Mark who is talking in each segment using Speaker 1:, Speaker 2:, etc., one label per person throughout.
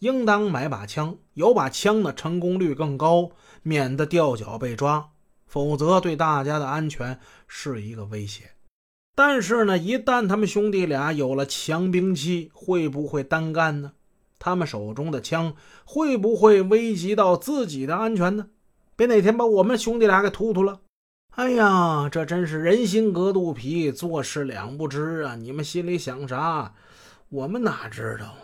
Speaker 1: 应当买把枪，有把枪的，成功率更高，免得掉脚被抓，否则对大家的安全是一个威胁。但是呢，一旦他们兄弟俩有了强兵器，会不会单干呢？他们手中的枪会不会危及到自己的安全呢？别哪天把我们兄弟俩给突突了！哎呀，这真是人心隔肚皮，做事两不知啊！你们心里想啥，我们哪知道？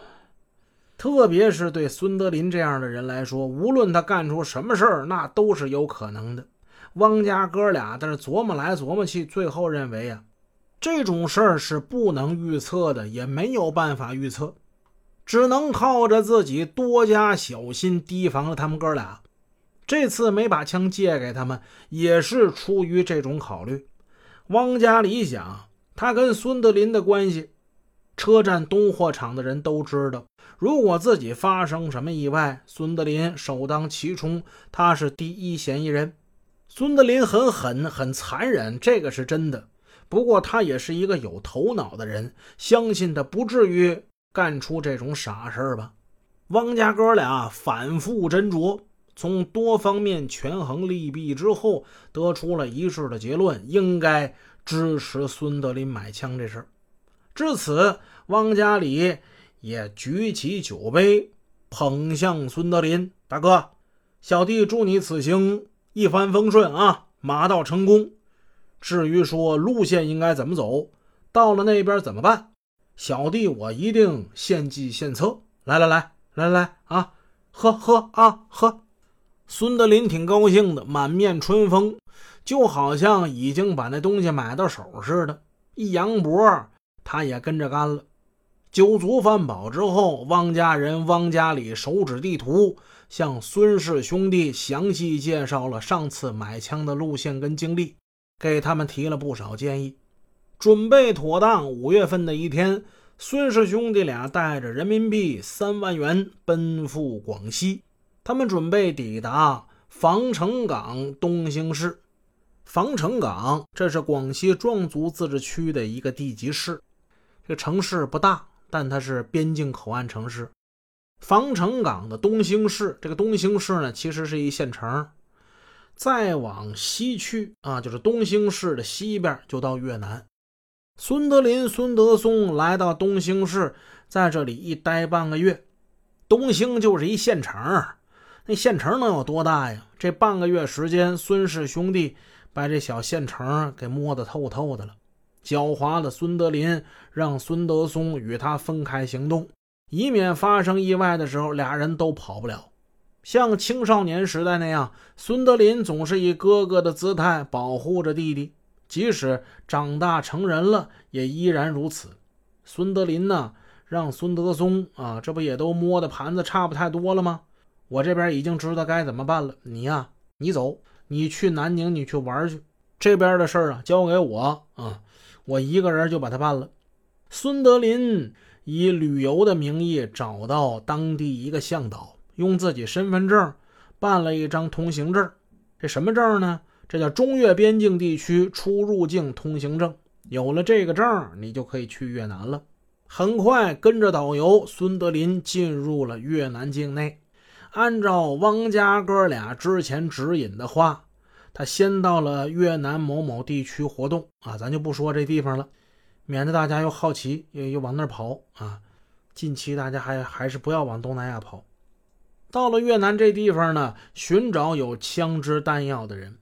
Speaker 1: 特别是对孙德林这样的人来说，无论他干出什么事儿，那都是有可能的。汪家哥俩在这琢磨来琢磨去，最后认为啊。这种事儿是不能预测的，也没有办法预测，只能靠着自己多加小心，提防着他们哥俩。这次没把枪借给他们，也是出于这种考虑。汪家理想，他跟孙德林的关系，车站东货场的人都知道。如果自己发生什么意外，孙德林首当其冲，他是第一嫌疑人。孙德林很狠，很残忍，这个是真的。不过他也是一个有头脑的人，相信他不至于干出这种傻事吧？汪家哥俩反复斟酌，从多方面权衡利弊之后，得出了一致的结论：应该支持孙德林买枪这事儿至此，汪家里也举起酒杯，捧向孙德林大哥：“小弟祝你此行一帆风顺啊，马到成功。”至于说路线应该怎么走，到了那边怎么办，小弟我一定献计献策。来来来来来啊，喝喝啊喝！孙德林挺高兴的，满面春风，就好像已经把那东西买到手似的。一扬脖，他也跟着干了。酒足饭饱之后，汪家人汪家里手指地图，向孙氏兄弟详细介绍了上次买枪的路线跟经历。给他们提了不少建议，准备妥当。五月份的一天，孙氏兄弟俩带着人民币三万元奔赴广西。他们准备抵达防城港东兴市。防城港这是广西壮族自治区的一个地级市，这个城市不大，但它是边境口岸城市。防城港的东兴市，这个东兴市呢，其实是一县城。再往西去啊，就是东兴市的西边，就到越南。孙德林、孙德松来到东兴市，在这里一待半个月。东兴就是一县城，那县城能有多大呀？这半个月时间，孙氏兄弟把这小县城给摸得透透的了。狡猾的孙德林让孙德松与他分开行动，以免发生意外的时候，俩人都跑不了。像青少年时代那样，孙德林总是以哥哥的姿态保护着弟弟，即使长大成人了，也依然如此。孙德林呢，让孙德松啊，这不也都摸的盘子差不太多了吗？我这边已经知道该怎么办了。你呀，你走，你去南宁，你去玩去。这边的事儿啊，交给我啊，我一个人就把它办了。孙德林以旅游的名义找到当地一个向导。用自己身份证办了一张通行证，这什么证呢？这叫中越边境地区出入境通行证。有了这个证，你就可以去越南了。很快，跟着导游孙德林进入了越南境内。按照汪家哥俩之前指引的话，他先到了越南某某地区活动啊，咱就不说这地方了，免得大家又好奇又又往那儿跑啊。近期大家还还是不要往东南亚跑。到了越南这地方呢，寻找有枪支弹药的人，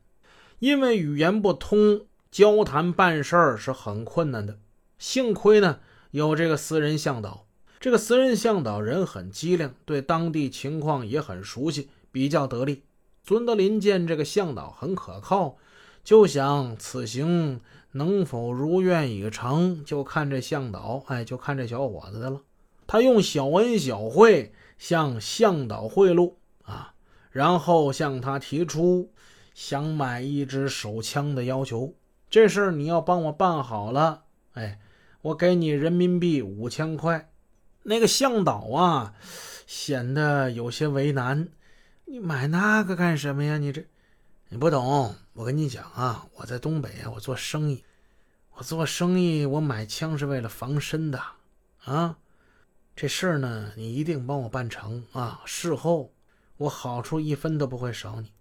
Speaker 1: 因为语言不通，交谈办事儿是很困难的。幸亏呢有这个私人向导，这个私人向导人很机灵，对当地情况也很熟悉，比较得力。孙德林见这个向导很可靠，就想此行能否如愿以偿，就看这向导，哎，就看这小伙子的了。他用小恩小惠。向向导贿赂啊，然后向他提出想买一支手枪的要求。这事儿你要帮我办好了，哎，我给你人民币五千块。那个向导啊，显得有些为难。你买那个干什么呀？你这你不懂。我跟你讲啊，我在东北啊，我做生意，我做生意，我买枪是为了防身的啊。这事儿呢，你一定帮我办成啊！事后我好处一分都不会少你。